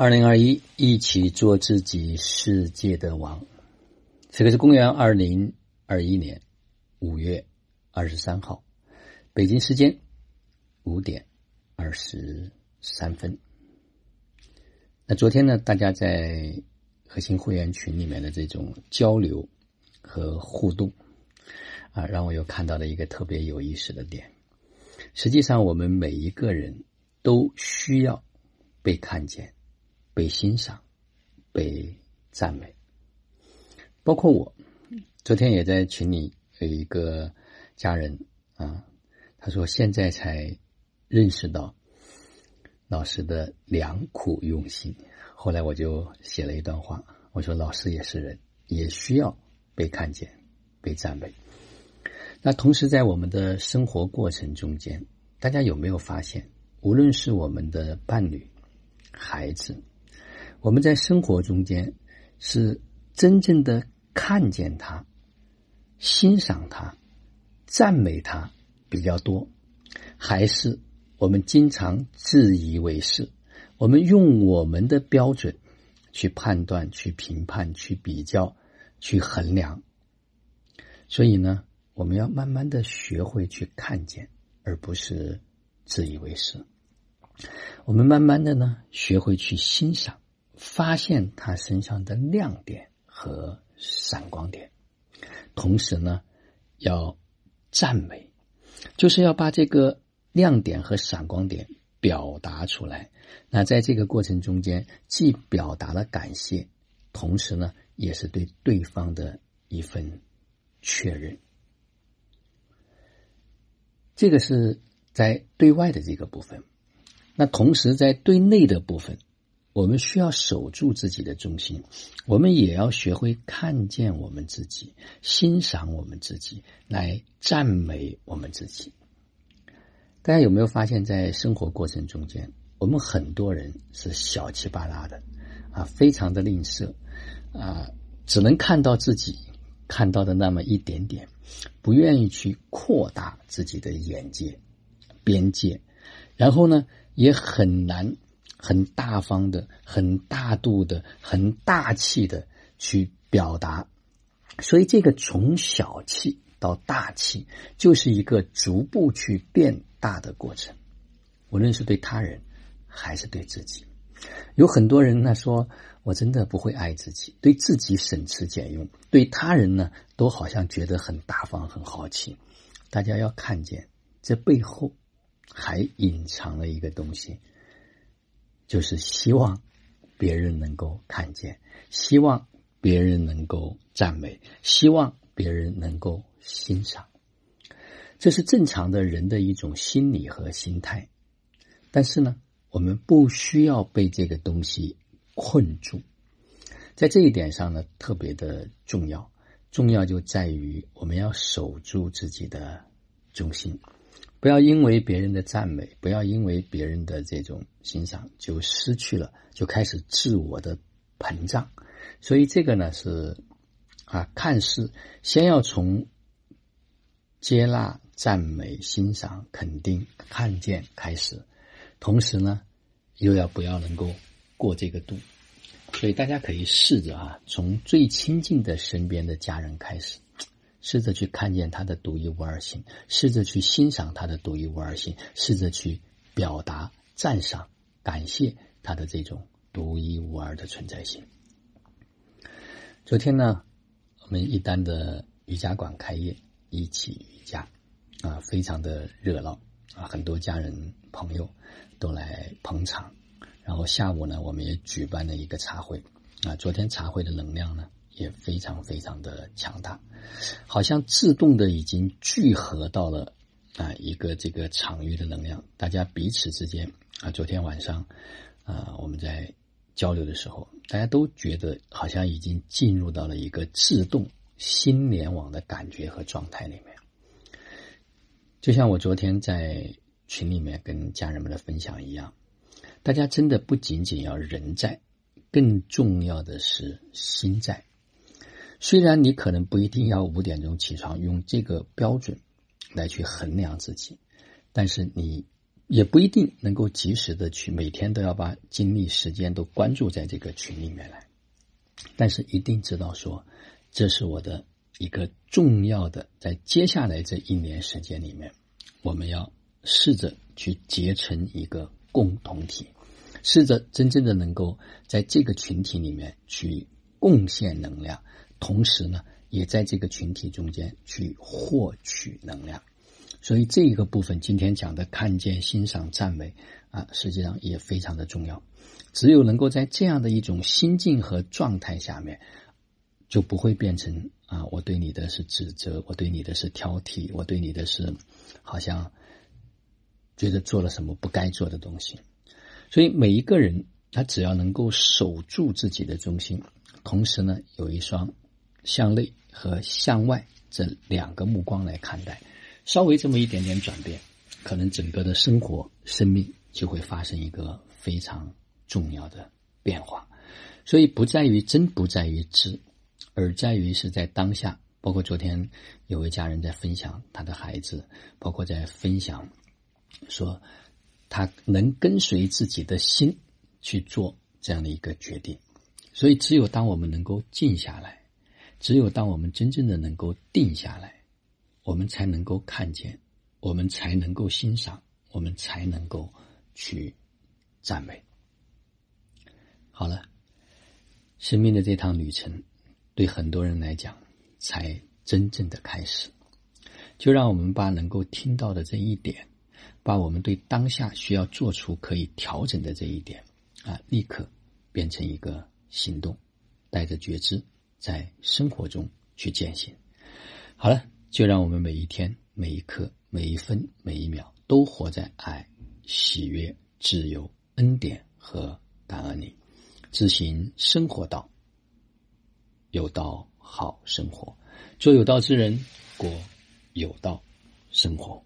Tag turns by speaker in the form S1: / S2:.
S1: 二零二一，一起做自己世界的王。这个是公元二零二一年五月二十三号，北京时间五点二十三分。那昨天呢，大家在核心会员群里面的这种交流和互动啊，让我又看到了一个特别有意思的点。实际上，我们每一个人都需要被看见。被欣赏，被赞美，包括我。昨天也在群里有一个家人啊，他说现在才认识到老师的良苦用心。后来我就写了一段话，我说老师也是人，也需要被看见、被赞美。那同时在我们的生活过程中间，大家有没有发现，无论是我们的伴侣、孩子，我们在生活中间是真正的看见他、欣赏他、赞美他比较多，还是我们经常自以为是？我们用我们的标准去判断、去评判、去比较、去衡量。所以呢，我们要慢慢的学会去看见，而不是自以为是。我们慢慢的呢，学会去欣赏。发现他身上的亮点和闪光点，同时呢，要赞美，就是要把这个亮点和闪光点表达出来。那在这个过程中间，既表达了感谢，同时呢，也是对对方的一份确认。这个是在对外的这个部分，那同时在对内的部分。我们需要守住自己的中心，我们也要学会看见我们自己，欣赏我们自己，来赞美我们自己。大家有没有发现，在生活过程中间，我们很多人是小气巴拉的，啊，非常的吝啬，啊，只能看到自己看到的那么一点点，不愿意去扩大自己的眼界、边界，然后呢，也很难。很大方的、很大度的、很大气的去表达，所以这个从小气到大气，就是一个逐步去变大的过程。无论是对他人还是对自己，有很多人呢说：“我真的不会爱自己，对自己省吃俭用，对他人呢都好像觉得很大方、很豪气。”大家要看见，这背后还隐藏了一个东西。就是希望别人能够看见，希望别人能够赞美，希望别人能够欣赏，这是正常的人的一种心理和心态。但是呢，我们不需要被这个东西困住，在这一点上呢，特别的重要。重要就在于我们要守住自己的中心。不要因为别人的赞美，不要因为别人的这种欣赏，就失去了，就开始自我的膨胀。所以这个呢是啊，看似先要从接纳、赞美、欣赏、肯定、看见开始，同时呢又要不要能够过这个度。所以大家可以试着啊，从最亲近的身边的家人开始。试着去看见他的独一无二性，试着去欣赏他的独一无二性，试着去表达赞赏、感谢他的这种独一无二的存在性。昨天呢，我们一单的瑜伽馆开业，一起瑜伽啊，非常的热闹啊，很多家人朋友都来捧场。然后下午呢，我们也举办了一个茶会啊，昨天茶会的能量呢。也非常非常的强大，好像自动的已经聚合到了啊一个这个场域的能量，大家彼此之间啊，昨天晚上啊我们在交流的时候，大家都觉得好像已经进入到了一个自动心联网的感觉和状态里面。就像我昨天在群里面跟家人们的分享一样，大家真的不仅仅要人在，更重要的是心在。虽然你可能不一定要五点钟起床，用这个标准来去衡量自己，但是你也不一定能够及时的去每天都要把精力时间都关注在这个群里面来，但是一定知道说，这是我的一个重要的，在接下来这一年时间里面，我们要试着去结成一个共同体，试着真正的能够在这个群体里面去贡献能量，同时呢，也在这个群体中间去获取能量。所以这一个部分，今天讲的看见、欣赏、赞美啊，实际上也非常的重要。只有能够在这样的一种心境和状态下面，就不会变成啊，我对你的是指责，我对你的是挑剔，我对你的是好像觉得做了什么不该做的东西。所以每一个人，他只要能够守住自己的中心，同时呢，有一双向内和向外这两个目光来看待。稍微这么一点点转变，可能整个的生活、生命就会发生一个非常重要的变化。所以，不在于真，不在于知，而在于是在当下。包括昨天有位家人在分享他的孩子，包括在分享说他能跟随自己的心去做这样的一个决定。所以，只有当我们能够静下来，只有当我们真正的能够定下来。我们才能够看见，我们才能够欣赏，我们才能够去赞美。好了，生命的这趟旅程，对很多人来讲，才真正的开始。就让我们把能够听到的这一点，把我们对当下需要做出可以调整的这一点啊，立刻变成一个行动，带着觉知，在生活中去践行。好了。就让我们每一天、每一刻、每一分、每一秒，都活在爱、喜悦、自由、恩典和感恩里，执行生活道，有道好生活，做有道之人，过有道生活。